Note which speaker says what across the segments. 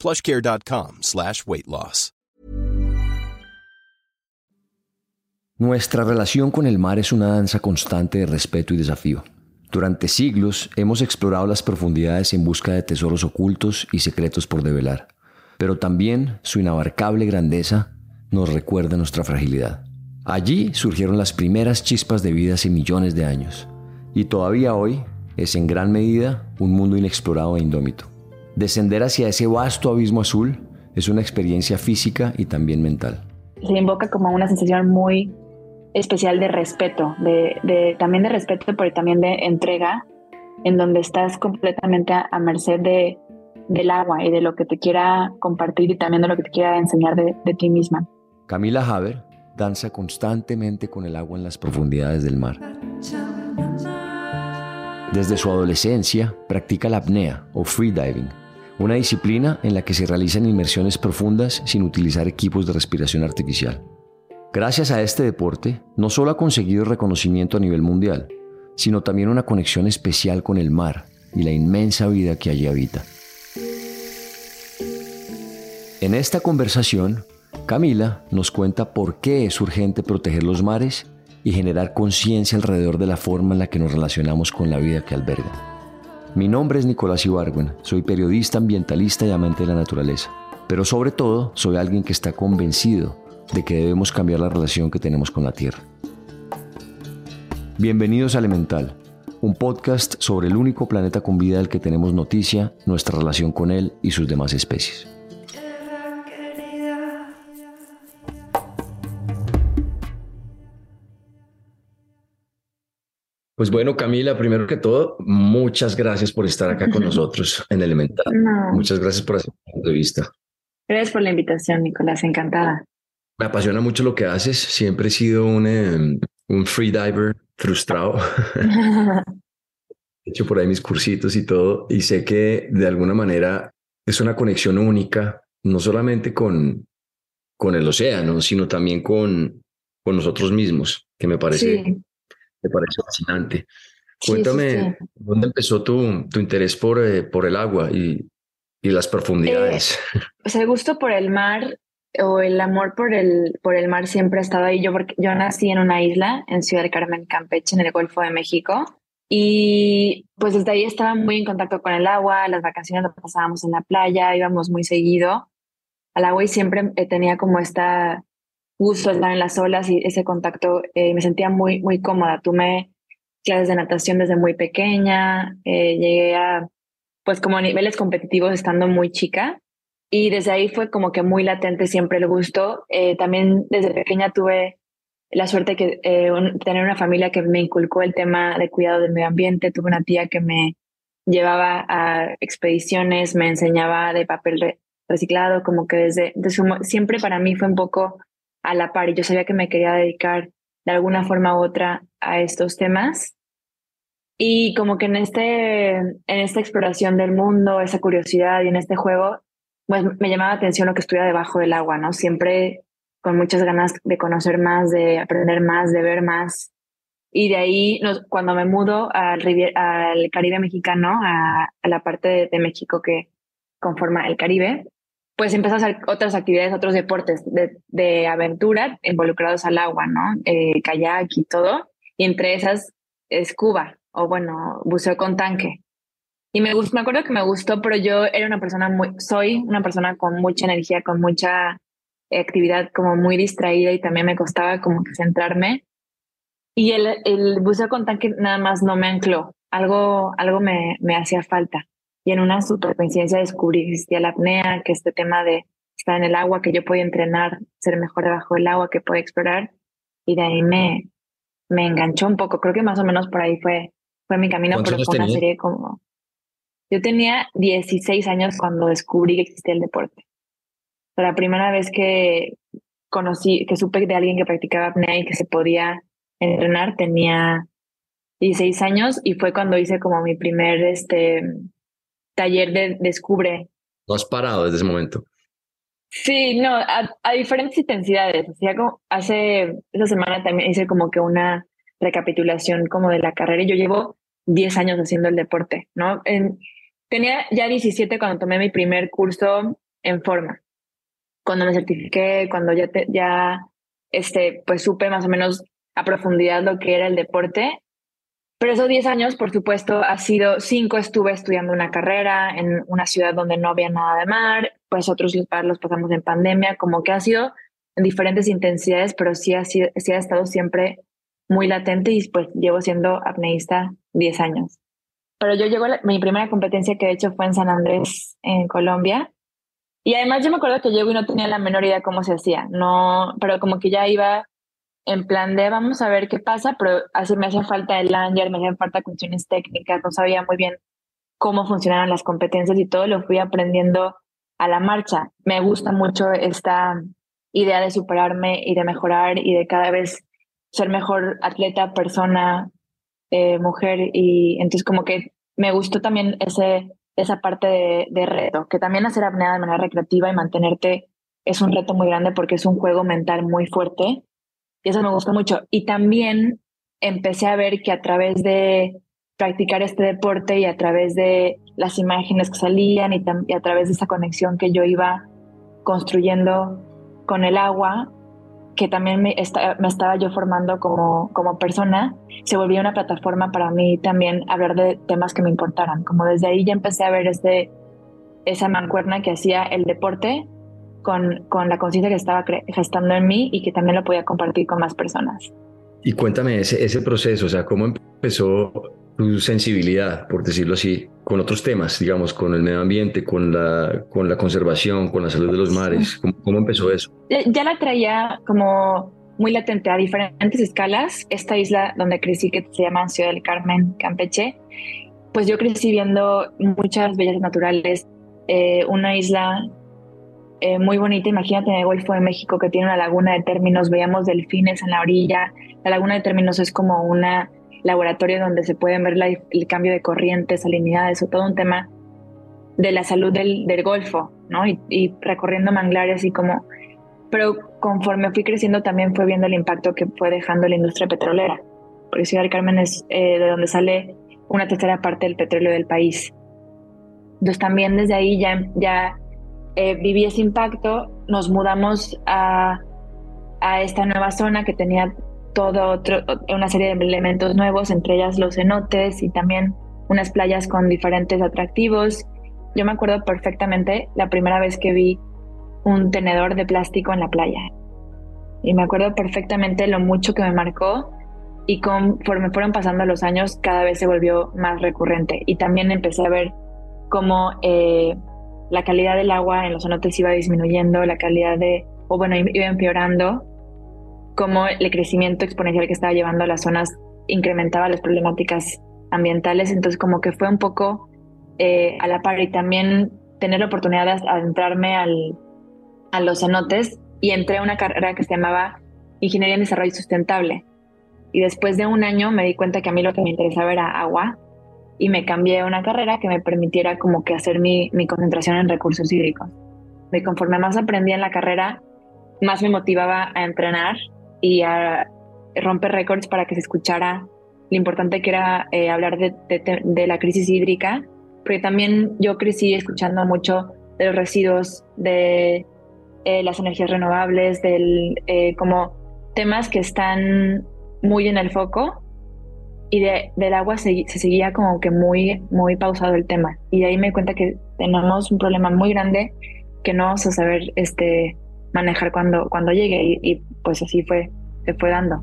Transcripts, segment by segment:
Speaker 1: plushcare.com slash weight loss.
Speaker 2: Nuestra relación con el mar es una danza constante de respeto y desafío. Durante siglos hemos explorado las profundidades en busca de tesoros ocultos y secretos por develar, pero también su inabarcable grandeza nos recuerda nuestra fragilidad. Allí surgieron las primeras chispas de vida hace millones de años, y todavía hoy es en gran medida un mundo inexplorado e indómito. Descender hacia ese vasto abismo azul es una experiencia física y también mental.
Speaker 3: Se invoca como una sensación muy especial de respeto, de, también de respeto, pero también de entrega, en donde estás completamente a, merced de, del agua y de lo que te quiera compartir y también de lo que te quiera enseñar de, de ti misma.
Speaker 2: Camila Haber danza constantemente con el agua en las profundidades del mar. Desde su adolescencia practica la apnea o freediving, una disciplina en la que se realizan inmersiones profundas sin utilizar equipos de respiración artificial. Gracias a este deporte, no solo ha conseguido reconocimiento a nivel mundial, sino también una conexión especial con el mar y la inmensa vida que allí habita. En esta conversación, Camila nos cuenta por qué es urgente proteger los mares y generar conciencia alrededor de la forma en la que nos relacionamos con la vida que alberga. Mi nombre es Nicolás Ibargüen, soy periodista ambientalista y amante de la naturaleza, pero sobre todo soy alguien que está convencido de que debemos cambiar la relación que tenemos con la Tierra. Bienvenidos a Elemental, un podcast sobre el único planeta con vida del que tenemos noticia, nuestra relación con él y sus demás especies. Pues bueno, Camila, primero que todo, muchas gracias por estar acá con nosotros en Elemental. Muchas gracias por hacer la entrevista.
Speaker 3: Gracias por la invitación, Nicolás, encantada.
Speaker 2: Me apasiona mucho lo que haces. Siempre he sido un, eh, un freediver frustrado. he hecho por ahí mis cursitos y todo, y sé que de alguna manera es una conexión única, no solamente con, con el océano, sino también con, con nosotros mismos, que me parece me parece fascinante. Cuéntame, ¿dónde empezó tu, tu interés por, eh, por el agua y, y las profundidades?
Speaker 3: Eh, o sea, el gusto por el mar o el amor por el, por el mar siempre ha estado ahí. Yo, porque yo nací en una isla, en Ciudad de Carmen, Campeche, en el Golfo de México. Y pues desde ahí estaba muy en contacto con el agua, las vacaciones las pasábamos en la playa, íbamos muy seguido al agua y siempre eh, tenía como esta gusto estar en las olas y ese contacto, eh, me sentía muy, muy cómoda. Tomé clases de natación desde muy pequeña, eh, llegué a, pues como niveles competitivos estando muy chica y desde ahí fue como que muy latente siempre el gusto. Eh, también desde pequeña tuve la suerte de tener una familia que me inculcó el tema de cuidado del medio ambiente. Tuve una tía que me llevaba a expediciones, me enseñaba de papel reciclado, como que desde, desde siempre para mí fue un poco a la par y yo sabía que me quería dedicar de alguna forma u otra a estos temas. Y como que en, este, en esta exploración del mundo, esa curiosidad y en este juego, pues me llamaba la atención lo que estuviera debajo del agua, ¿no? Siempre con muchas ganas de conocer más, de aprender más, de ver más. Y de ahí, cuando me mudo al, al Caribe mexicano, a, la parte de, México que conforma el Caribe, pues empecé a hacer otras actividades, otros deportes de, aventura involucrados al agua, ¿no? Eh, kayak y todo. Y entre esas, scuba, o bueno, buceo con tanque. Y me, me acuerdo que me gustó, pero yo era una persona muy, soy una persona con mucha energía, con mucha actividad, como muy distraída y también me costaba como que centrarme. Y el, el buceo con tanque nada más no me ancló, algo, algo me, me hacía falta. Y en una super coincidencia descubrí que existía la apnea, que este tema de estar en el agua, que yo podía entrenar, ser mejor debajo del agua, que podía explorar. Y de ahí me, me enganchó un poco. Creo que más o menos por ahí fue, fue mi camino, pero fue una serie como yo tenía 16 años cuando descubrí que existía el deporte. La primera vez que conocí, que supe de alguien que practicaba apnea y que se podía entrenar, tenía 16 años y fue cuando hice como mi primer este, taller de descubre.
Speaker 4: No has parado desde ese momento.
Speaker 3: Sí, no, a, diferentes intensidades. Hacía como, hace esa semana también hice como que una recapitulación como de la carrera y yo llevo 10 años haciendo el deporte, ¿no? En, Tenía ya 17 cuando tomé mi primer curso en forma. Cuando me certifiqué, cuando ya, ya este, pues supe más o menos a profundidad lo que era el deporte. Pero esos 10 años, por supuesto, ha sido cinco estuve estudiando una carrera en una ciudad donde no había nada de mar, pues otros los pasamos en pandemia, como que ha sido en diferentes intensidades, pero sí ha, sido, sí ha estado siempre muy latente y pues llevo siendo apneísta 10 años. Pero yo llego, a mi primera competencia que he hecho fue en San Andrés, en Colombia. Y además yo me acuerdo que llego y no tenía la menor idea cómo se hacía, no, pero como que ya iba en plan de vamos a ver qué pasa, pero así me hacía falta el lanyard, me hacían falta cuestiones técnicas, no sabía muy bien cómo funcionaban las competencias y todo lo fui aprendiendo a la marcha. Me gusta mucho esta idea de superarme y de mejorar y de cada vez ser mejor atleta, persona, eh, mujer y entonces como que me gustó también ese, esa parte de, reto, que también hacer apnea de manera recreativa y mantenerte es un reto muy grande porque es un juego mental muy fuerte y eso me gustó mucho. Y también empecé a ver que a través de practicar este deporte y a través de las imágenes que salían y, a través de esa conexión que yo iba construyendo con el agua, que también me, estaba yo formando como, como persona, se volvió una plataforma para mí también hablar de temas que me importaran. Como desde ahí ya empecé a ver este, esa mancuerna que hacía el deporte con, con la conciencia que estaba gestando en mí y que también lo podía compartir con más personas.
Speaker 4: Y cuéntame ese, ese proceso, o sea, ¿cómo empezó tu sensibilidad, por decirlo así, con otros temas, digamos, con el medio ambiente, con la, con la conservación, con la salud de los mares? ¿Cómo, empezó eso?
Speaker 3: Ya la traía como muy latente a diferentes escalas. Esta isla donde crecí, que se llama Ciudad del Carmen, Campeche, pues yo crecí viendo muchas bellas naturales, eh, una isla eh, muy bonita. Imagínate en el Golfo de México que tiene una laguna de términos, veíamos delfines en la orilla. La laguna de términos es como una laboratorio donde se pueden ver el cambio de corrientes, salinidades o todo un tema de la salud del, Golfo, ¿no? Y, recorriendo manglares y como... Pero conforme fui creciendo también fue viendo el impacto que fue dejando la industria petrolera, porque Ciudad del Carmen es eh, de donde sale una tercera parte del petróleo del país. Entonces también desde ahí ya eh, viví ese impacto, nos mudamos a, a esta nueva zona que tenía todo una serie de elementos nuevos, entre ellas los cenotes y también unas playas con diferentes atractivos. Yo me acuerdo perfectamente la primera vez que vi un tenedor de plástico en la playa. Y me acuerdo perfectamente lo mucho que me marcó y conforme fueron pasando los años cada vez se volvió más recurrente. Y también empecé a ver cómo eh, la calidad del agua en los cenotes iba disminuyendo, la calidad de, o bueno, iba empeorando cómo el crecimiento exponencial que estaba llevando a las zonas incrementaba las problemáticas ambientales, entonces como que fue un poco eh, a la par y también tener la oportunidad de adentrarme al, a los cenotes y entré a una carrera que se llamaba Ingeniería en Desarrollo Sustentable. Y después de un año me di cuenta que a mí lo que me interesaba era agua y me cambié a una carrera que me permitiera como que hacer mi, mi concentración en recursos hídricos. Y conforme más aprendí en la carrera, más me motivaba a entrenar y a romper récords para que se escuchara lo importante que era eh, hablar de, la crisis hídrica, porque también yo crecí escuchando mucho de los residuos, de eh, las energías renovables, del, eh, como temas que están muy en el foco y de, del agua se, se, seguía como que muy, muy pausado el tema. Y de ahí me di cuenta que tenemos un problema muy grande que no vamos a saber este, manejar cuando, cuando llegue y, y pues así fue, se fue dando.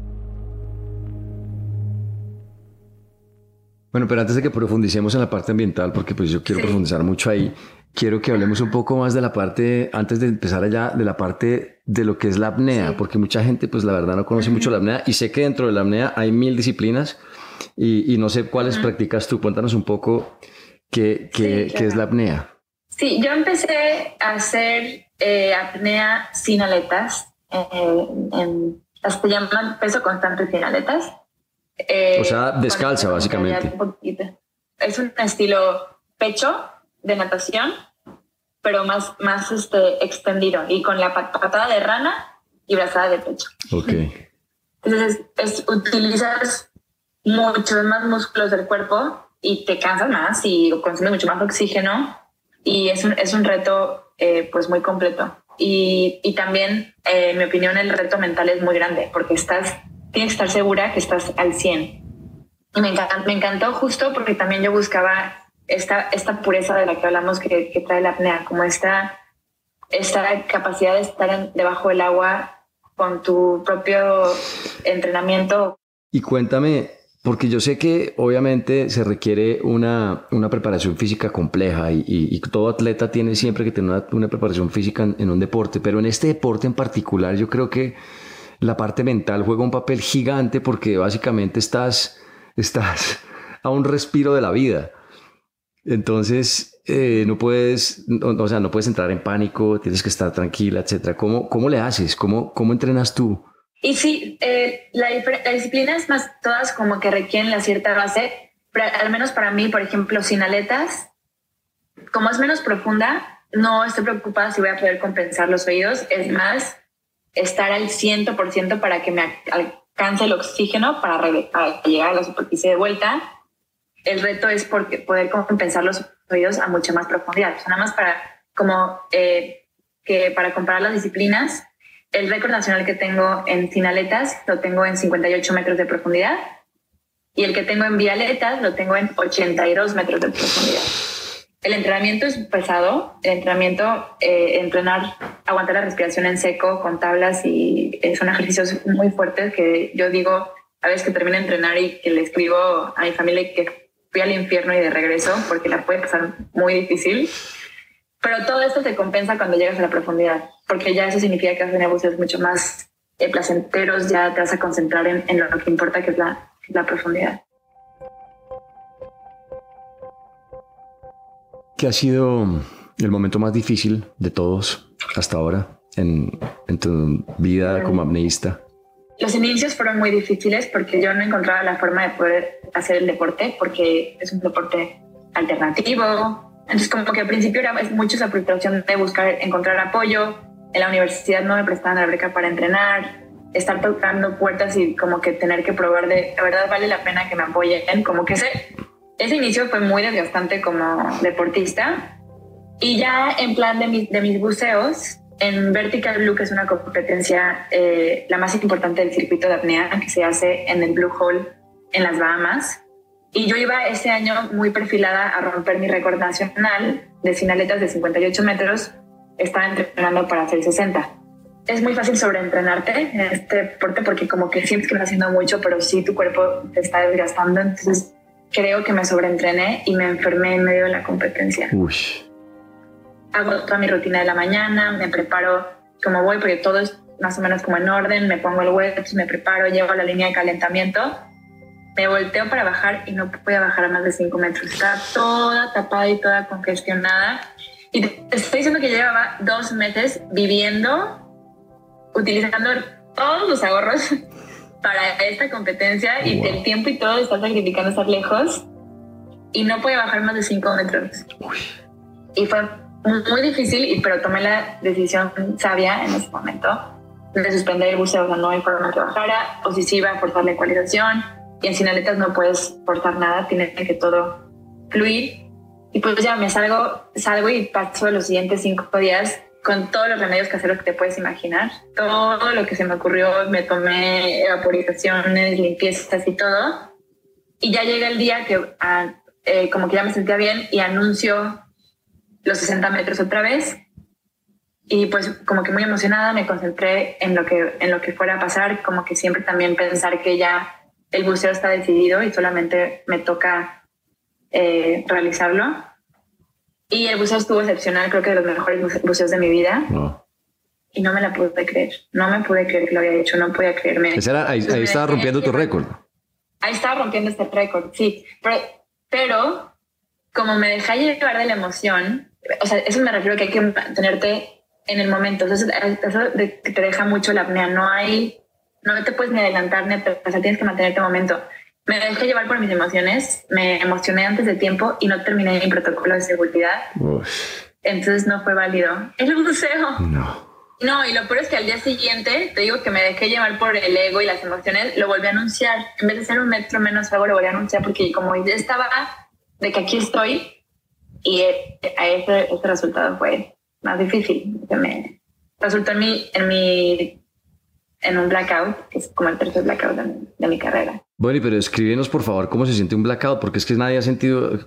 Speaker 4: Bueno, pero antes de que profundicemos en la parte ambiental, porque pues yo quiero profundizar mucho ahí, quiero que hablemos un poco más de la parte, antes de empezar allá, de la parte de lo que es la apnea, porque mucha gente pues la verdad no conoce mucho la apnea y sé que dentro de la apnea hay mil disciplinas y, no sé cuáles practicas tú. Cuéntanos un poco qué, qué, es la apnea.
Speaker 3: Sí, yo empecé a hacer eh, apnea sin aletas, eh, en, llaman peso constante sin aletas.
Speaker 4: Eh, o sea, descalza básicamente.
Speaker 3: Es un estilo pecho de natación, pero más, más este, extendido y con la patada de rana y brazada de pecho.
Speaker 4: Ok.
Speaker 3: Entonces, es, utilizas muchos más músculos del cuerpo y te cansas más y consumes mucho más oxígeno y es un, es un reto eh, pues muy completo. Y, y también, eh, en mi opinión, el reto mental es muy grande porque estás tienes que estar segura que estás al 100. Y me encantó, me encantó justo porque también yo buscaba esta, esta pureza de la que hablamos que, que trae la apnea, como esta, esta capacidad de estar debajo del agua con tu propio entrenamiento.
Speaker 4: Y cuéntame, porque yo sé que obviamente se requiere una, una preparación física compleja y, y, todo atleta tiene siempre que tener una, una preparación física en, en, un deporte, pero en este deporte en particular yo creo que la parte mental juega un papel gigante porque básicamente estás, estás a un respiro de la vida. Entonces, eh, no puedes, o, sea, no puedes entrar en pánico, tienes que estar tranquila, etcétera. ¿Cómo, cómo le haces? ¿Cómo, cómo entrenas tú?
Speaker 3: Y sí, eh, la, la, disciplina es más todas como que requieren la cierta base, pero al menos para mí, por ejemplo, sin aletas, como es menos profunda, no estoy preocupada si voy a poder compensar los oídos. Es más, estar al 100% para que me alcance el oxígeno para, llegar a la superficie de vuelta. El reto es porque poder compensar los oídos a mucha más profundidad. nada más para, como, eh, que para comparar las disciplinas, el récord nacional que tengo en finaletas lo tengo en 58 metros de profundidad y el que tengo en vialetas lo tengo en 82 metros de profundidad. El entrenamiento es pesado. El entrenamiento, eh, entrenar, aguantar la respiración en seco con tablas y son ejercicios muy fuertes que yo digo a veces que termino de entrenar y que le escribo a mi familia que fui al infierno y de regreso porque la puede pasar muy difícil. Pero todo esto se compensa cuando llegas a la profundidad, porque ya eso significa que tener buceos mucho más eh, placenteros, ya te vas a concentrar en, en, lo que importa, que es la, la profundidad.
Speaker 4: ¿Qué ha sido el momento más difícil de todos hasta ahora en, tu vida como apneísta?
Speaker 3: Los inicios fueron muy difíciles porque yo no encontraba la forma de poder hacer el deporte porque es un deporte alternativo. Entonces como que al principio era mucho esa frustración de buscar encontrar apoyo. En la universidad no me prestaban la beca para entrenar, estar tocando puertas y como que tener que probar de, la verdad vale la pena que me apoyen. Como que ese ese inicio fue muy desgastante como deportista. Y ya en plan de, de mis buceos, en Vertical Blue, que es una competencia eh, la más importante del circuito de apnea, que se hace en el Blue Hole en las Bahamas. Y yo iba ese año muy perfilada a romper mi récord nacional de sinaletas de 58 metros. Estaba entrenando para hacer 60. Es muy fácil sobreentrenarte en este deporte porque como que sientes que estás haciendo mucho, pero sí tu cuerpo te está desgastando. Entonces creo que me sobreentrené y me enfermé en medio de la competencia. Hago toda mi rutina de la mañana, me preparo como voy, porque todo es más o menos como en orden, me pongo el web, me preparo, llego a la línea de calentamiento, me volteo para bajar y no podía bajar a más de 5 metros. Estaba toda tapada y toda congestionada. Y te estoy diciendo que llevaba dos meses viviendo, utilizando todos los ahorros para esta competencia y el tiempo y todo está sacrificando estar lejos y no puede bajar más de 5 metros. Y fue muy difícil, pero tomé la decisión sabia en ese momento de suspender el buceo, o sea, no hay forma que bajara, o si sí iba a forzar la ecualización, y en Sinaletas no puedes forzar nada, tiene que todo fluir. Y pues ya me salgo, salgo y paso los siguientes cinco días con todos los remedios caseros que te puedes imaginar. Todo lo que se me ocurrió, me tomé evaporizaciones, limpiezas y todo. Y ya llega el día que ah, eh, como que ya me sentía bien y anuncio los 60 metros otra vez. Y pues como que muy emocionada me concentré en lo que, en lo que fuera a pasar, como que siempre también pensar que ya el buceo está decidido y solamente me toca eh, realizarlo. Y el buceo estuvo excepcional, creo que de los mejores buceos de mi vida. Y no me la pude creer, no me pude creer que lo había hecho, no podía creerme.
Speaker 4: ahí, estaba rompiendo tu récord.
Speaker 3: Ahí estaba rompiendo este récord, sí. Pero, pero como me dejé llevar de la emoción, o sea, eso me refiero a que hay que mantenerte en el momento. Entonces, eso te deja mucho la apnea. No hay, no te puedes ni adelantar ni sea, tienes que mantenerte en el momento. Me dejé llevar por mis emociones, me emocioné antes de tiempo y no terminé mi protocolo de seguridad. Entonces no fue válido. El buceo.
Speaker 4: No.
Speaker 3: No, y lo peor es que al día siguiente, te digo que me dejé llevar por el ego y las emociones, lo volví a anunciar. En vez de ser un metro menos algo, lo volví a anunciar porque como ya estaba de que aquí estoy y a ese, ese resultado fue más difícil. Que me resultó en mi, en mi en un blackout, que es como el tercer blackout de, mi carrera.
Speaker 4: Bueno, pero escríbenos por favor cómo se siente un blackout, porque es que nadie ha sentido,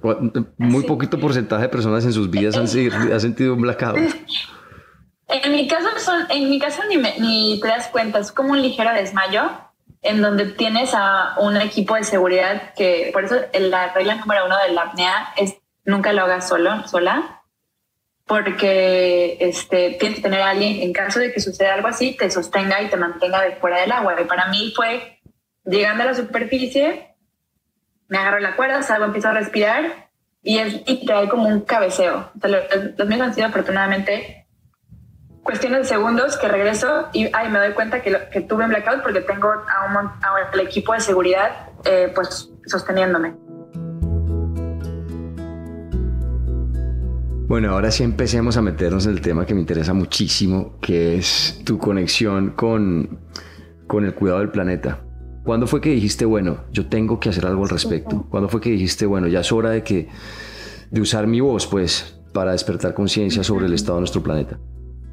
Speaker 4: muy poquito porcentaje de personas en sus vidas han, ha sentido un blackout.
Speaker 3: En mi caso, son, en mi caso ni, ni te das cuenta, es como un ligero desmayo en donde tienes a un equipo de seguridad que, por eso la regla número uno de la apnea es nunca lo hagas solo, sola, porque este, tienes que tener a alguien, en caso de que suceda algo así, te sostenga y te mantenga de fuera del agua. Y para mí fue, llegando a la superficie, me agarro la cuerda, salgo, empiezo a respirar y es literal como un cabeceo. los, míos han sido afortunadamente cuestiones de segundos que regreso y ay, me doy cuenta que, que tuve un blackout porque tengo a un, al equipo de seguridad eh, pues sosteniéndome.
Speaker 4: Bueno, ahora sí empecemos a meternos en el tema que me interesa muchísimo, que es tu conexión con, con el cuidado del planeta. ¿Cuándo fue que dijiste, bueno, yo tengo que hacer algo al respecto? ¿Cuándo fue que dijiste, bueno, ya es hora de, que, de usar mi voz, pues, para despertar conciencia sobre el estado de nuestro planeta?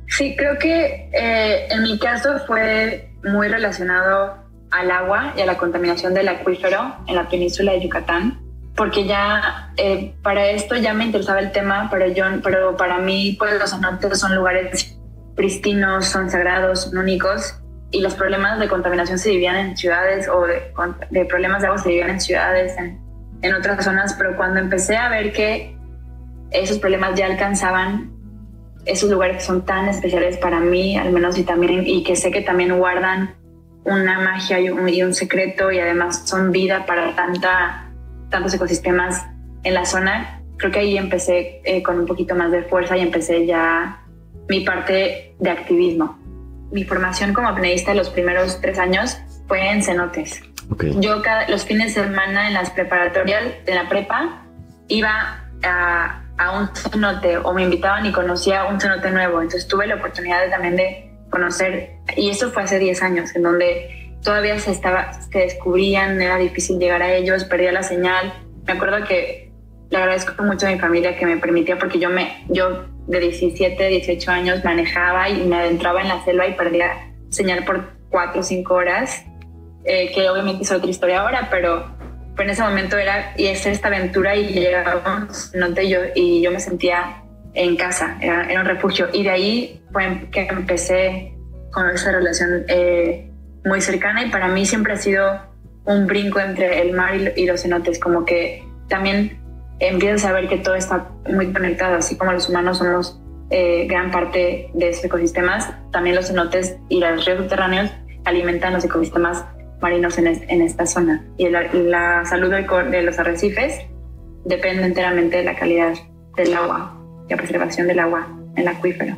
Speaker 3: Sí, creo que eh, en mi caso fue muy relacionado al agua y a la contaminación del acuífero en la península de Yucatán porque ya eh, para esto ya me interesaba el tema, pero, yo, pero para mí pues los cenotes son lugares pristinos, son sagrados, son únicos y los problemas de contaminación se vivían en ciudades o de, problemas de agua se vivían en ciudades, en, otras zonas, pero cuando empecé a ver que esos problemas ya alcanzaban esos lugares que son tan especiales para mí, al menos y también y que sé que también guardan una magia y un, y un secreto y además son vida para tanta tantos ecosistemas en la zona, creo que ahí empecé eh, con un poquito más de fuerza y empecé ya mi parte de activismo. Mi formación como apneísta los primeros tres años fue en cenotes. Yo cada, los fines de semana en las preparatorias de la prepa iba a, a, un cenote o me invitaban y conocía un cenote nuevo. Entonces tuve la oportunidad también de conocer, y eso fue hace 10 años, en donde todavía se, estaba, se descubrían, era difícil llegar a ellos, perdía la señal. Me acuerdo que le agradezco mucho a mi familia que me permitía, porque yo, me, yo de 17, 18 años manejaba y me adentraba en la selva y perdía señal por 4 o 5 horas, eh, que obviamente es otra historia ahora, pero, pero, en ese momento era y es esta aventura y llegábamos, no yo, y yo me sentía en casa, era, era, un refugio. Y de ahí fue que empecé con esa relación. Eh, muy cercana y para mí siempre ha sido un brinco entre el mar y los cenotes, como que también empiezas a ver que todo está muy conectado, así como los humanos somos eh, gran parte de esos ecosistemas, también los cenotes y los ríos subterráneos alimentan los ecosistemas marinos en, en esta zona. Y la, la salud de los arrecifes depende enteramente de la calidad del agua, la preservación del agua el acuífero.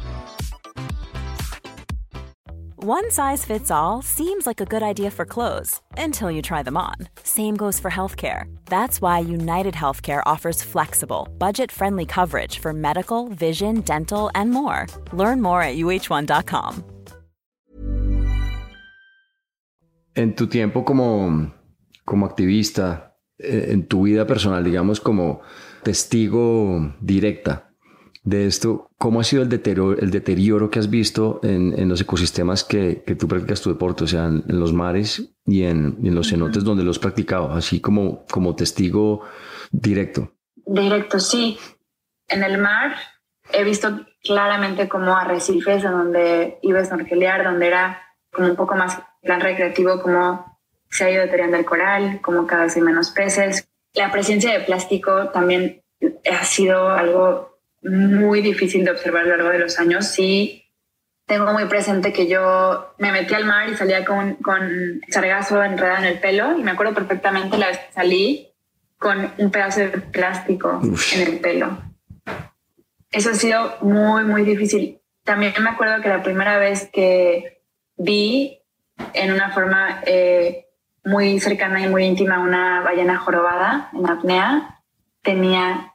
Speaker 5: One size fits all seems like a good idea for clothes until you try them on. Same goes for healthcare. That's why United Healthcare offers flexible, budget friendly coverage for medical, vision, dental, and more. Learn more at uh1.com.
Speaker 4: En tu tiempo como, como activista, eh, en tu vida personal, digamos, como testigo directa de esto, ¿cómo ha sido el deterioro, el deterioro que has visto en, en los ecosistemas que, que, tú practicas tu deporte, o sea, en, en los mares y en, en los cenotes donde lo has practicado, así como, como testigo directo?
Speaker 3: Directo, sí. En el mar he visto claramente como arrecifes en donde iba a snorkelear, donde era como un poco más plan recreativo, como se ha ido deteriorando el coral, como cada vez hay menos peces. La presencia de plástico también ha sido algo muy difícil de observar a lo largo de los años. Sí, tengo muy presente que yo me metí al mar y salía con, con sargazo enredado en el pelo y me acuerdo perfectamente la vez que salí con un pedazo de plástico en el pelo. Eso ha sido muy, muy difícil. También me acuerdo que la primera vez que vi en una forma eh, muy cercana y muy íntima una ballena jorobada en apnea, tenía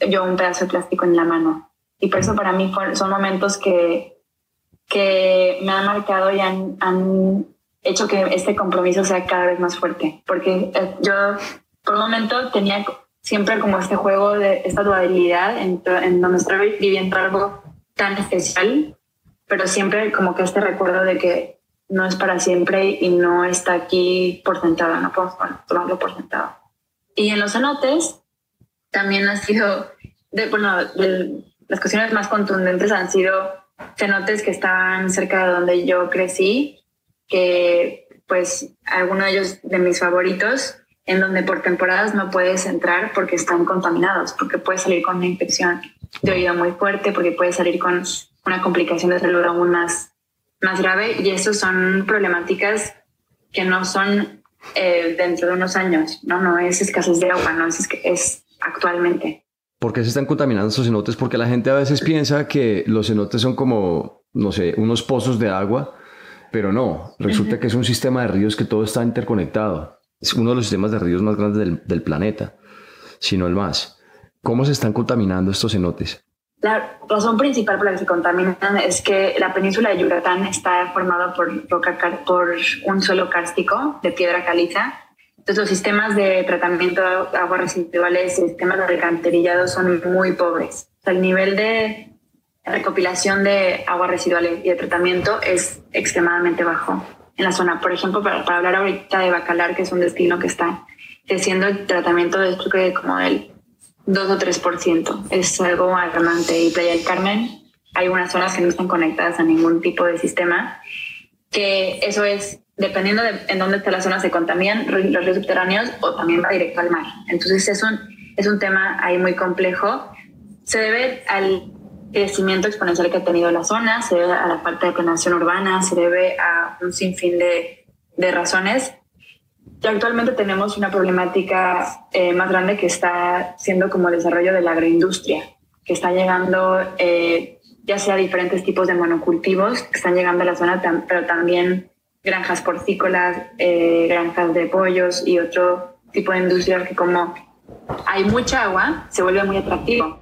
Speaker 3: yo un pedazo de plástico en la mano. Y por eso para mí son momentos que, que me han marcado y han, han hecho que este compromiso sea cada vez más fuerte. Porque eh, yo por un momento tenía siempre como este juego de esta dualidad en, en donde estoy viviendo algo tan especial, pero siempre como que este recuerdo de que no es para siempre y no está aquí por sentado, no puedo tomarlo por sentado. Y en los cenotes también ha sido, de, bueno, las cuestiones más contundentes han sido cenotes que estaban cerca de donde yo crecí, que pues algunos de ellos de mis favoritos, en donde por temporadas no puedes entrar porque están contaminados, porque puedes salir con una infección de oído muy fuerte, porque puedes salir con una complicación de salud aún más, más grave. Y eso son problemáticas que no son eh, dentro de unos años, ¿no? No es escasez de agua, no es, es actualmente.
Speaker 4: ¿Por qué se están contaminando esos cenotes? Porque la gente a veces piensa que los cenotes son como, no sé, unos pozos de agua, pero no, resulta que es un sistema de ríos que todo está interconectado. Es uno de los sistemas de ríos más grandes del, del planeta, si no el más. ¿Cómo se están contaminando estos cenotes?
Speaker 3: La razón principal por la que se contaminan es que la península de Yucatán está formada por, por un suelo kárstico de piedra caliza entonces, los sistemas de tratamiento de aguas residuales, sistemas de alcantarillado son muy pobres. el nivel de recopilación de aguas residuales y de tratamiento es extremadamente bajo en la zona. Por ejemplo, para, hablar ahorita de Bacalar, que es un destino que está creciendo el tratamiento de esto que como del 2 o 3%. Es algo alarmante. Y Playa del Carmen, hay unas zonas que no están conectadas a ningún tipo de sistema, que eso es dependiendo de en dónde está la zona, se contaminan los ríos subterráneos o también va directo al mar. Entonces es un, es un tema ahí muy complejo. Se debe al crecimiento exponencial que ha tenido la zona, se debe a la falta de planeación urbana, se debe a un sinfín de, de razones. Y actualmente tenemos una problemática eh, más grande que está siendo como el desarrollo de la agroindustria, que está llegando eh, ya sea diferentes tipos de monocultivos que están llegando a la zona, pero también granjas porcícolas, eh, granjas de pollos y otro tipo de industria que como hay mucha agua, se vuelve muy atractivo.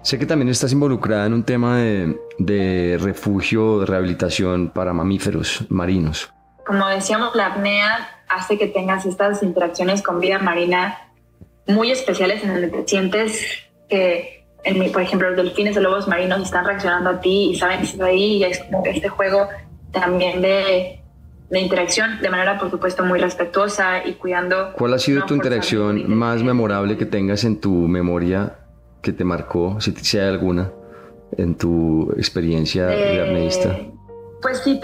Speaker 4: Sé que también estás involucrada en un tema de, de refugio, de rehabilitación para mamíferos marinos.
Speaker 3: Como decíamos, la apnea hace que tengas estas interacciones con vida marina muy especiales en donde te sientes que, en, por ejemplo, los delfines o lobos marinos están reaccionando a ti y saben que estás ahí y es como este juego también de, de interacción de manera, por supuesto, muy respetuosa y cuidando.
Speaker 4: ¿Cuál ha sido tu interacción más memorable que tengas en tu memoria que te marcó, si, si hay alguna, en tu experiencia de eh, apneísta?
Speaker 3: Pues sí,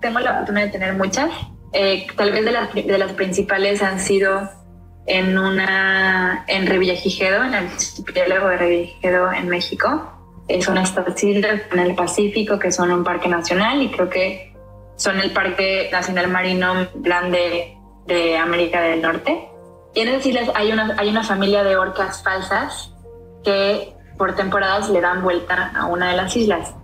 Speaker 3: tengo la oportunidad de tener muchas. Eh, tal vez de las, de las principales han sido en una en Revillagigedo, en el archipiélago de Revillagigedo en México. Son estas islas en el Pacífico que son un parque nacional y creo que son el Parque Nacional Marino Plan de, América del Norte. Y en esas islas hay una, hay una familia de orcas falsas que por temporadas le dan vuelta a una de las islas.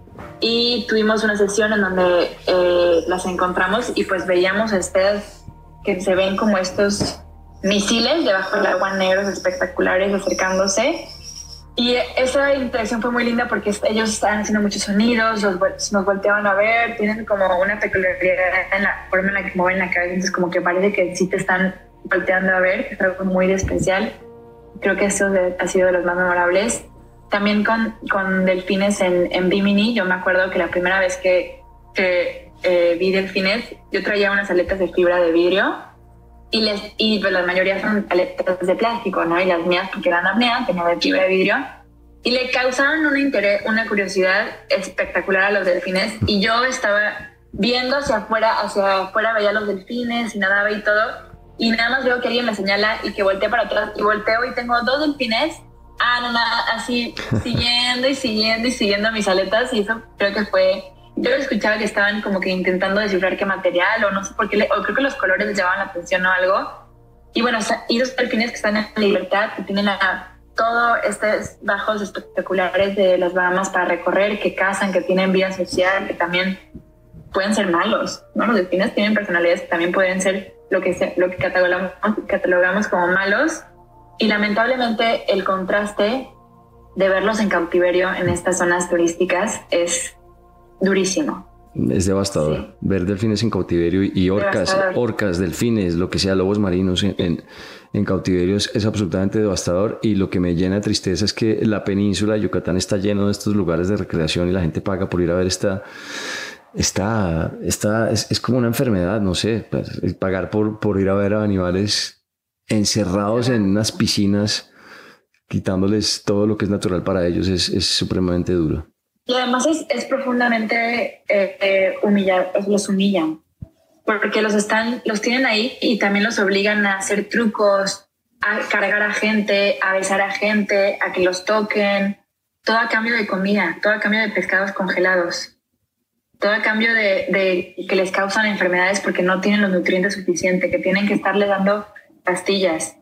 Speaker 3: Y tuvimos una sesión en donde eh, las encontramos y pues veíamos a ustedes que se ven como estos misiles debajo del agua negros espectaculares acercándose. Y esa interacción fue muy linda porque ellos estaban haciendo muchos sonidos, los, nos volteaban a ver, tienen como una peculiaridad en la forma en la que mueven la cabeza, entonces como que parece que sí te están volteando a ver, es algo muy especial. Creo que eso ha sido de los más memorables. También con, con delfines en, en Bimini, yo me acuerdo que la primera vez que, que eh, vi delfines, yo traía unas aletas de fibra de vidrio y, les, y pues, la mayoría son aletas de plástico, ¿no? Y las mías, porque eran apnea, tenían de fibra de vidrio. Y le causaban un interés, una curiosidad espectacular a los delfines. Y yo estaba viendo hacia afuera, hacia afuera veía los delfines y nadaba y todo y nada más veo que alguien me señala y que volteé para atrás y volteo y tengo dos delfines, ah, no, nada, así siguiendo y siguiendo y siguiendo mis aletas y eso creo que fue, yo escuchaba que estaban como que intentando descifrar qué material o no sé por qué, o creo que los colores les llamaban la atención o algo. Y bueno, y los delfines que están en libertad, que tienen a todos estos bajos espectaculares de las Bahamas para recorrer, que cazan, que tienen vida social, que también pueden ser malos, ¿no? Los delfines tienen personalidades que también pueden ser lo que, lo que catalogamos, catalogamos como malos. Y lamentablemente el contraste de verlos en cautiverio en estas zonas turísticas es durísimo.
Speaker 4: Es devastador. Ver delfines en cautiverio y orcas, orcas, delfines, lo que sea, lobos marinos en, en, cautiverio es, es, absolutamente devastador. Y lo que me llena de tristeza es que la península de Yucatán está lleno de estos lugares de recreación y la gente paga por ir a ver esta, está, está, es, como una enfermedad, no sé, pues, pagar por, por ir a ver a animales encerrados en unas piscinas, quitándoles todo lo que es natural para ellos, es, es supremamente duro.
Speaker 3: Y además es, es profundamente eh, eh humillar, los humillan, porque los, están, los tienen ahí y también los obligan a hacer trucos, a cargar a gente, a besar a gente, a que los toquen, todo a cambio de comida, todo a cambio de pescados congelados todo a cambio de, que les causan enfermedades porque no tienen los nutrientes suficientes, que tienen que estarles dando pastillas.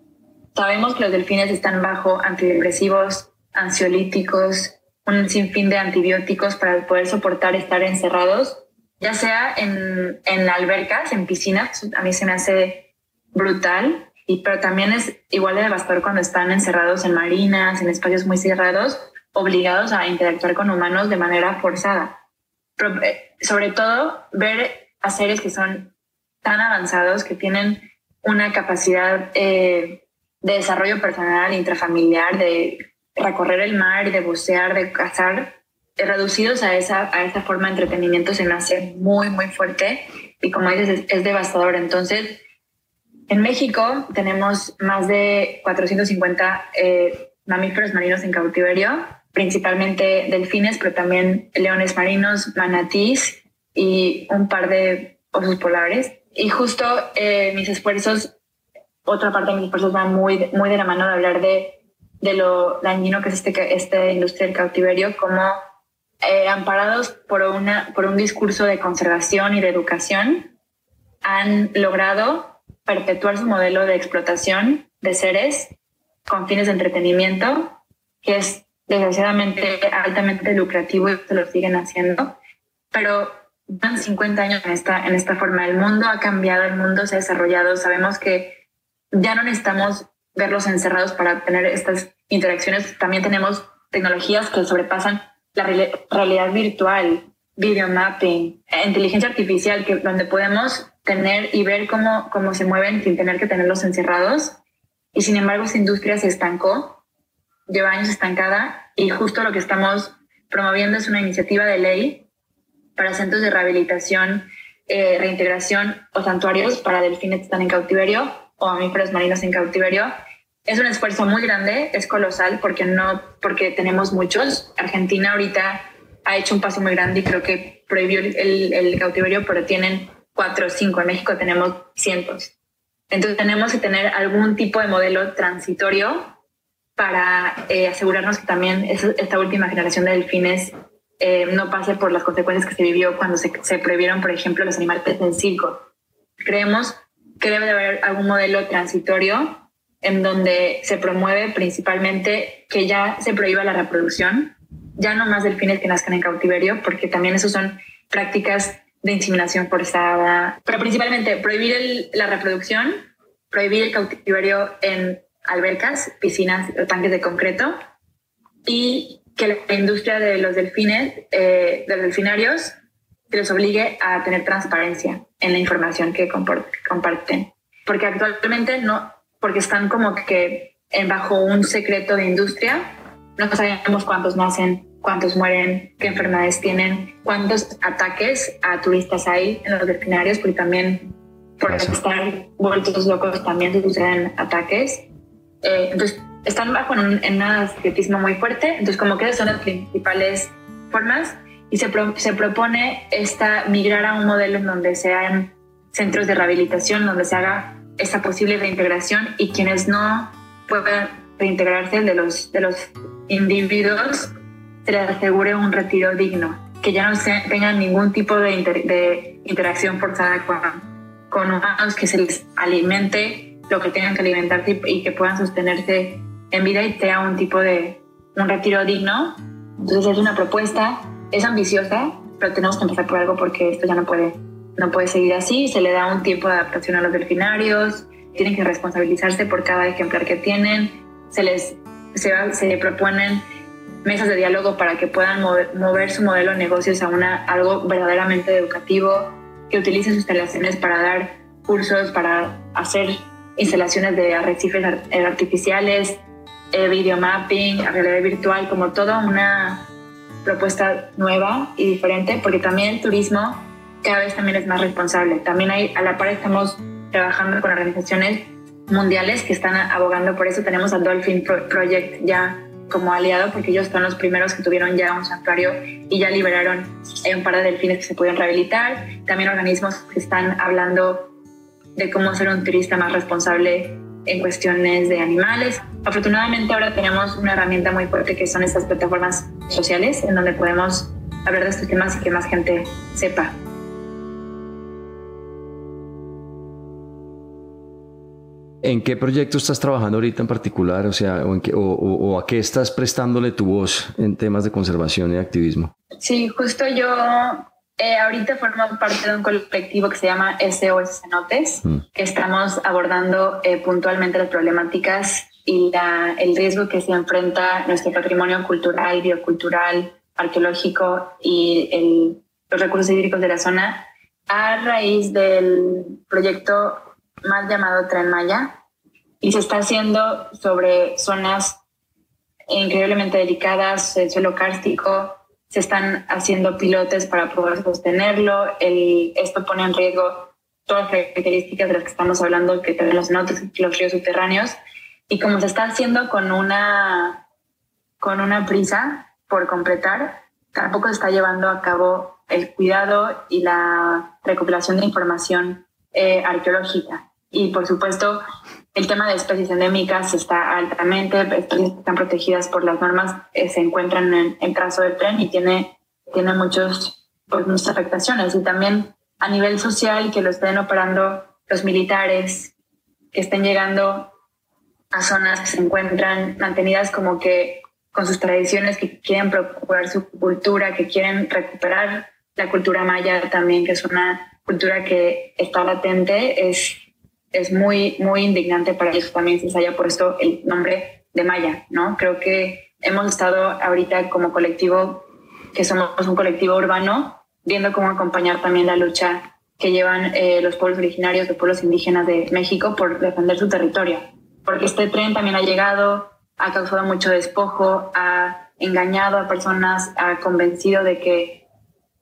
Speaker 3: Sabemos que los delfines están bajo antidepresivos, ansiolíticos, un sinfín de antibióticos para poder soportar estar encerrados, ya sea en, en albercas, en piscinas, a mí se me hace brutal, y, pero también es igual de devastador cuando están encerrados en marinas, en espacios muy cerrados, obligados a interactuar con humanos de manera forzada. Eh, sobre todo ver a seres que son tan avanzados, que tienen una capacidad eh, de desarrollo personal, intrafamiliar, de recorrer el mar, de bucear, de cazar, eh, reducidos a esa, a esa forma de entretenimiento se me hace muy, muy fuerte y como dices, es, devastador. Entonces, en México tenemos más de 450 mamíferos marinos en cautiverio principalmente delfines, pero también leones marinos, manatís y un par de osos polares. Y justo eh, mis esfuerzos, otra parte de mis esfuerzos van muy, muy de la mano de hablar de de lo dañino que es este, esta industria del cautiverio, como eh, amparados por, una, por un discurso de conservación y de educación, han logrado perpetuar su modelo de explotación de seres con fines de entretenimiento, que es desgraciadamente altamente lucrativo y se lo siguen haciendo, pero van 50 años en esta, en esta forma. El mundo ha cambiado, el mundo se ha desarrollado, sabemos que ya no necesitamos verlos encerrados para tener estas interacciones. También tenemos tecnologías que sobrepasan la realidad virtual, video mapping, inteligencia artificial, que, donde podemos tener y ver cómo, cómo se mueven sin tener que tenerlos encerrados. Y sin embargo, esa industria se estancó, lleva años estancada y justo lo que estamos promoviendo es una iniciativa de ley para centros de rehabilitación, eh, reintegración o santuarios para delfines que están en cautiverio o mamíferos marinos en cautiverio. Es un esfuerzo muy grande, es colosal porque no, porque tenemos muchos. Argentina ahorita ha hecho un paso muy grande y creo que prohibió el, el cautiverio, pero tienen cuatro o cinco. En México tenemos cientos. Entonces tenemos que tener algún tipo de modelo transitorio para eh, asegurarnos que también esta última generación de delfines eh, no pase por las consecuencias que se vivió cuando se, se prohibieron, por ejemplo, los animales en circo. Creemos que debe de haber algún modelo transitorio en donde se promueve principalmente que ya se prohíba la reproducción, ya no más delfines que nazcan en cautiverio, porque también eso son prácticas de inseminación forzada, pero principalmente prohibir la reproducción, prohibir el cautiverio en albercas, piscinas o tanques de concreto y que la industria de los delfines, eh, de los delfinarios, se les obligue a tener transparencia en la información que comparten. Porque actualmente no, porque están como que bajo un secreto de industria, no sabemos cuántos nacen, cuántos mueren, qué enfermedades tienen, cuántos ataques a turistas hay en los delfinarios, porque también por estar vueltos locos también suceden ataques. Eh, entonces, están bajo en un, en un muy fuerte, entonces como que esas son las principales formas y se, se propone esta, migrar a un modelo en donde sean centros de rehabilitación, donde se haga esa posible reintegración y quienes no puedan reintegrarse de los, de los individuos, se les asegure un retiro digno, que ya no se, tengan ningún tipo de, de interacción forzada con, con, humanos, que se les alimente lo que tengan que alimentarse y, y que puedan sostenerse en vida y sea un tipo de un retiro digno. Entonces es una propuesta es ambiciosa, pero tenemos que empezar por algo porque esto ya no puede, no puede seguir así. Se le da un tiempo de adaptación a los delfinarios, tienen que responsabilizarse por cada ejemplar que tienen, se les se, proponen mesas de diálogo para que puedan mover, su modelo de negocios a una, algo verdaderamente educativo, que utilicen sus instalaciones para dar cursos, para hacer instalaciones de arrecifes artificiales, eh, videomapping, realidad virtual, como toda una propuesta nueva y diferente, porque también el turismo cada vez también es más responsable. También hay, a la par estamos trabajando con organizaciones mundiales que están abogando por eso. Tenemos al Dolphin Project ya como aliado, porque ellos son los primeros que tuvieron ya un santuario y ya liberaron un par de delfines que se pudieron rehabilitar. También organismos que están hablando de cómo ser un turista más responsable en cuestiones de animales. Afortunadamente ahora tenemos una herramienta muy fuerte que son estas plataformas sociales en donde podemos hablar de estos temas y que más gente sepa.
Speaker 4: ¿En qué proyecto estás trabajando ahorita en particular? O sea, o, a qué estás prestándole tu voz en temas de conservación y activismo?
Speaker 3: Sí, justo yo eh, ahorita formo parte de un colectivo que se llama SOS Cenotes, mm. que estamos abordando eh, puntualmente las problemáticas y el riesgo que se enfrenta nuestro patrimonio cultural, biocultural, arqueológico y los recursos hídricos de la zona a raíz del proyecto más llamado Tren Maya y se está haciendo sobre zonas increíblemente delicadas, el suelo kárstico, se están haciendo pilotes para poder sostenerlo. El, esto pone en riesgo todas las características de las que estamos hablando que tienen los notos y los ríos subterráneos. Y como se está haciendo con una, con una prisa por completar, tampoco se está llevando a cabo el cuidado y la recopilación de información eh, arqueológica. Y por supuesto, el tema de especies endémicas está altamente, están protegidas por las normas eh, se encuentran en el trazo del tren y tiene, tiene muchos, pues, muchas afectaciones. Y también a nivel social, que lo estén operando los militares, que estén llegando a zonas que se encuentran mantenidas como que con sus tradiciones, que quieren procurar su cultura, que quieren recuperar la cultura maya también, que es una cultura que está latente, es es muy, muy indignante para ellos también se haya puesto el nombre de Maya, ¿no? Creo que hemos estado ahorita como colectivo, que somos un colectivo urbano, viendo cómo acompañar también la lucha que llevan eh, los pueblos originarios, los pueblos indígenas de México por defender su territorio. Porque este tren también ha llegado, ha causado mucho despojo, ha engañado a personas, ha convencido de que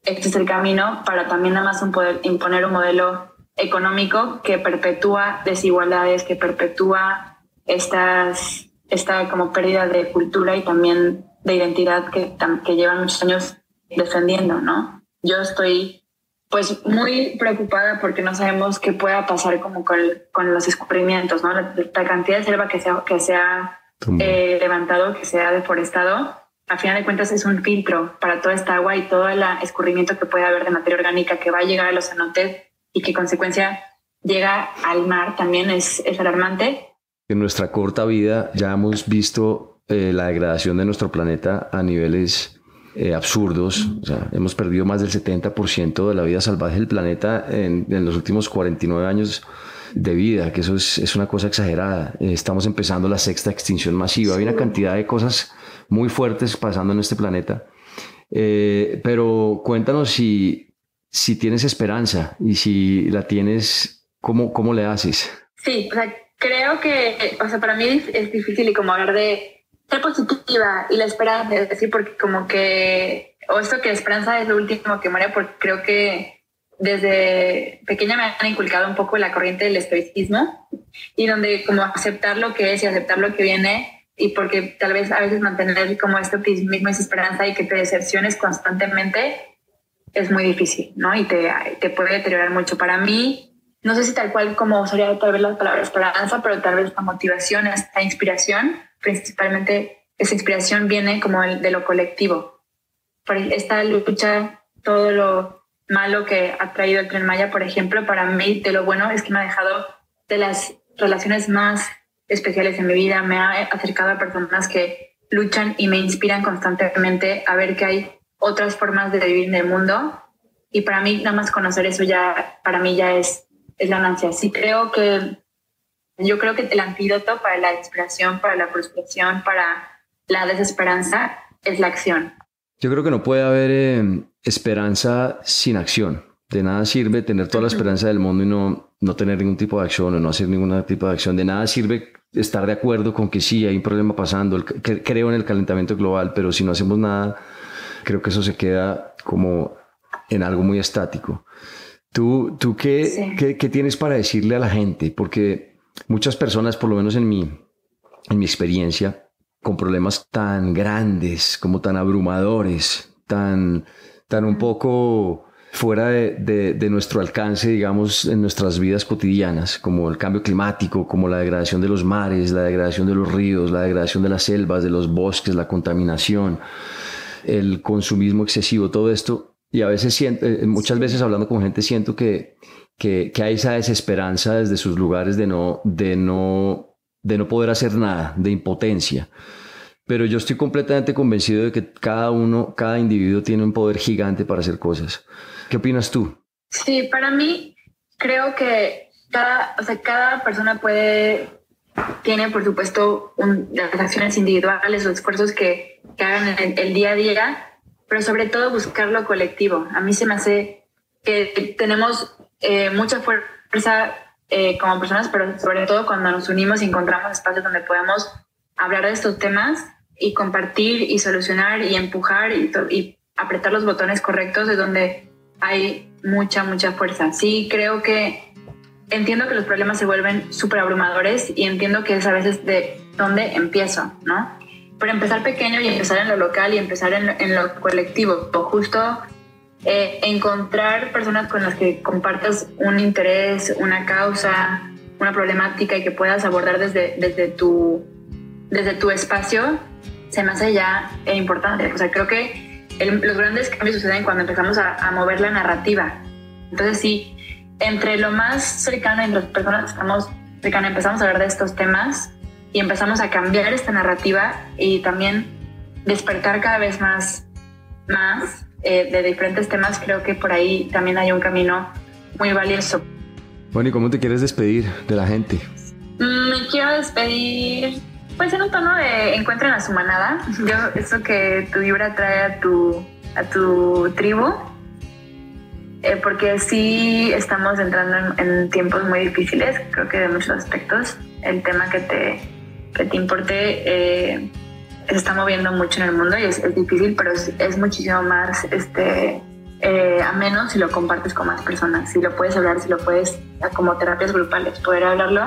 Speaker 3: este es el camino para también nada más un poder imponer un modelo económico que perpetúa desigualdades, que perpetúa estas, esta como pérdida de cultura y también de identidad que, que llevan muchos años defendiendo, ¿no? Yo estoy pues muy preocupada porque no sabemos qué pueda pasar como con, con los escurrimientos, ¿no? La, cantidad de selva que se ha, que se ha eh, levantado, que se ha deforestado, a final de cuentas es un filtro para toda esta agua y todo el escurrimiento que puede haber de materia orgánica que va a llegar a los cenotes y que consecuencia llega al mar también es, es alarmante.
Speaker 4: En nuestra corta vida ya hemos visto eh, la degradación de nuestro planeta a niveles eh, absurdos. O sea, hemos perdido más del 70% de la vida salvaje del planeta en, en, los últimos 49 años de vida, que eso es, es una cosa exagerada. Eh, estamos empezando la sexta extinción masiva. Hay una cantidad de cosas muy fuertes pasando en este planeta. pero cuéntanos si si tienes esperanza y si la tienes, ¿cómo, cómo le haces?
Speaker 3: Sí, o sea, creo que, o sea, para mí es difícil y como hablar de ser positiva y la esperanza, es decir, porque como que, o esto que esperanza es lo último que muere, porque creo que desde pequeña me han inculcado un poco la corriente del estoicismo y donde como aceptar lo que es y aceptar lo que viene y porque tal vez a veces mantener como este optimismo y esa esperanza y que te decepciones constantemente es muy difícil, ¿no? Y te, te puede deteriorar mucho. Para mí, no sé si tal cual como usaría tal vez la palabra esperanza, pero tal vez esta motivación, esta inspiración, principalmente esa inspiración viene como de lo colectivo. Por esta lucha, todo lo malo que ha traído el tren Maya, por ejemplo, para mí de lo bueno es que me ha dejado de las relaciones más especiales en mi vida, me ha acercado a personas que luchan y me inspiran constantemente a ver que hay otras formas de vivir en el mundo. Y para mí, nada más conocer eso ya, para mí ya es, es ganancia. Sí creo que, yo creo que el antídoto para la inspiración, para la frustración, para la desesperanza es la acción.
Speaker 4: Yo creo que no puede haber eh, esperanza sin acción. De nada sirve tener toda la esperanza del mundo y no, no tener ningún tipo de acción o no hacer ningún tipo de acción. De nada sirve estar de acuerdo con que sí hay un problema pasando, creo en el calentamiento global, pero si no hacemos nada, creo que eso se queda como en algo muy estático. ¿Tú, tú qué, qué, tienes para decirle a la gente? Porque muchas personas, por lo menos en mi, en mi experiencia, con problemas tan grandes, como tan abrumadores, tan, tan un poco fuera de, de, nuestro alcance, digamos, en nuestras vidas cotidianas, como el cambio climático, como la degradación de los mares, la degradación de los ríos, la degradación de las selvas, de los bosques, la contaminación, el consumismo excesivo, todo esto. Y a veces siento, eh, muchas veces hablando con gente siento que, que, hay esa desesperanza desde sus lugares de no, de, no, de no poder hacer nada, de impotencia. Pero yo estoy completamente convencido de que cada uno, cada individuo tiene un poder gigante para hacer cosas. ¿Qué opinas tú?
Speaker 3: Sí, para mí creo que cada, o sea, cada persona puede, tiene por supuesto las acciones individuales, los esfuerzos que, que hagan el, el, día a día, pero sobre todo buscar lo colectivo. A mí se me hace que tenemos eh, mucha fuerza eh, como personas, pero sobre todo cuando nos unimos y encontramos espacios donde podemos hablar de estos temas y compartir y solucionar y empujar y, y apretar los botones correctos de donde hay mucha, mucha fuerza. Sí, creo que entiendo que los problemas se vuelven súper abrumadores y entiendo que es a veces de dónde empiezo, ¿no? pero empezar pequeño y empezar en lo local y empezar en, lo colectivo, o justo eh, encontrar personas con las que compartas un interés, una causa, una problemática y que puedas abordar desde, desde, tu, desde tu espacio, se me hace ya importante. O sea, creo que los grandes cambios suceden cuando empezamos a, a, mover la narrativa. Entonces, sí, entre lo más cercano, entre las personas que estamos cercanas, empezamos a hablar de estos temas y empezamos a cambiar esta narrativa y también despertar cada vez más, más eh, de diferentes temas, creo que por ahí también hay un camino muy valioso.
Speaker 2: Bueno, ¿y cómo te quieres despedir de la gente?
Speaker 3: Mm, me quiero despedir, pues en un tono de encuentren a su manada. Yo, eso que tu vibra trae a tu, a tu tribu, eh, porque sí estamos entrando en, tiempos muy difíciles, creo que de muchos aspectos. El tema que te, que te importe eh, se está moviendo mucho en el mundo y es, es difícil, pero es, es, muchísimo más este, eh, a menos si lo compartes con más personas, si lo puedes hablar, si lo puedes, como terapias grupales, poder hablarlo.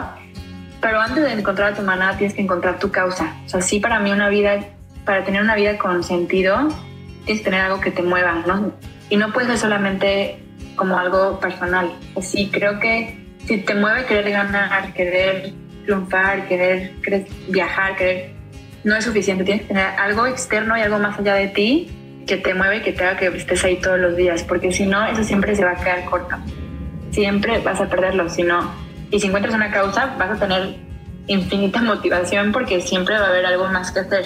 Speaker 3: Pero antes de encontrar a tu manada tienes que encontrar tu causa. O sea, sí, para mí una vida, para tener una vida con sentido, tienes que tener algo que te mueva, ¿no? Y no puede ser solamente como algo personal. Sí, creo que si te mueve querer ganar, querer triunfar, querer, querer viajar, querer, no es suficiente. Tienes que tener algo externo y algo más allá de ti que te mueve y que te haga que estés ahí todos los días, porque si no, eso siempre se va a quedar corto. Siempre vas a perderlo, si no. Y si encuentras una causa, vas a tener infinita motivación porque siempre va a haber algo más que hacer.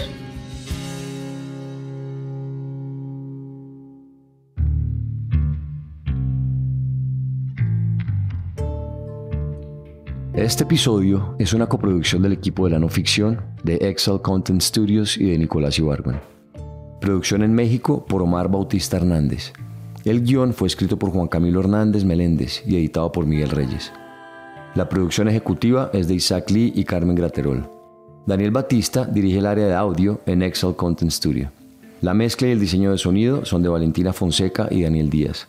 Speaker 2: Este episodio es una coproducción del equipo de la no ficción, de Excel Content Studios y de Nicolás Ibargüen. Producción en México por Omar Bautista Hernández. El guion fue escrito por Juan Camilo Hernández Meléndez y editado por Miguel Reyes. La producción ejecutiva es de Isaac Lee y Carmen Graterol. Daniel Batista dirige el área de audio en Excel Content Studio. La mezcla y el diseño de sonido son de Valentina Fonseca y Daniel Díaz.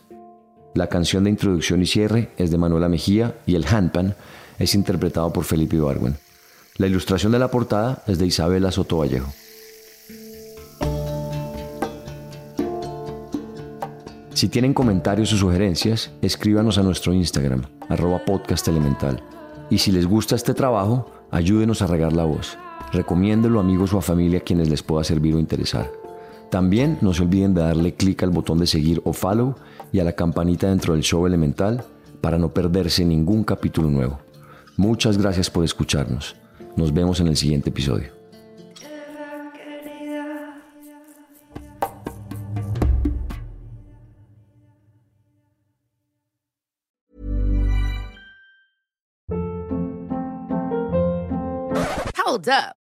Speaker 2: La canción de introducción y cierre es de Manuela Mejía y el handpan es interpretado por Felipe Ibargüen. La ilustración de la portada es de Isabela Soto Vallejo. Si tienen comentarios o sugerencias, escríbanos a nuestro Instagram, arroba podcast elemental. Y si les gusta este trabajo, ayúdenos a regar la voz. Recomiéndelo a amigos o a familia quienes les pueda servir o interesar. También no se olviden de darle clic al botón de seguir o follow y a la campanita dentro del show elemental para no perderse ningún capítulo nuevo. Muchas gracias por escucharnos. Nos vemos en el siguiente episodio.
Speaker 6: Hold up.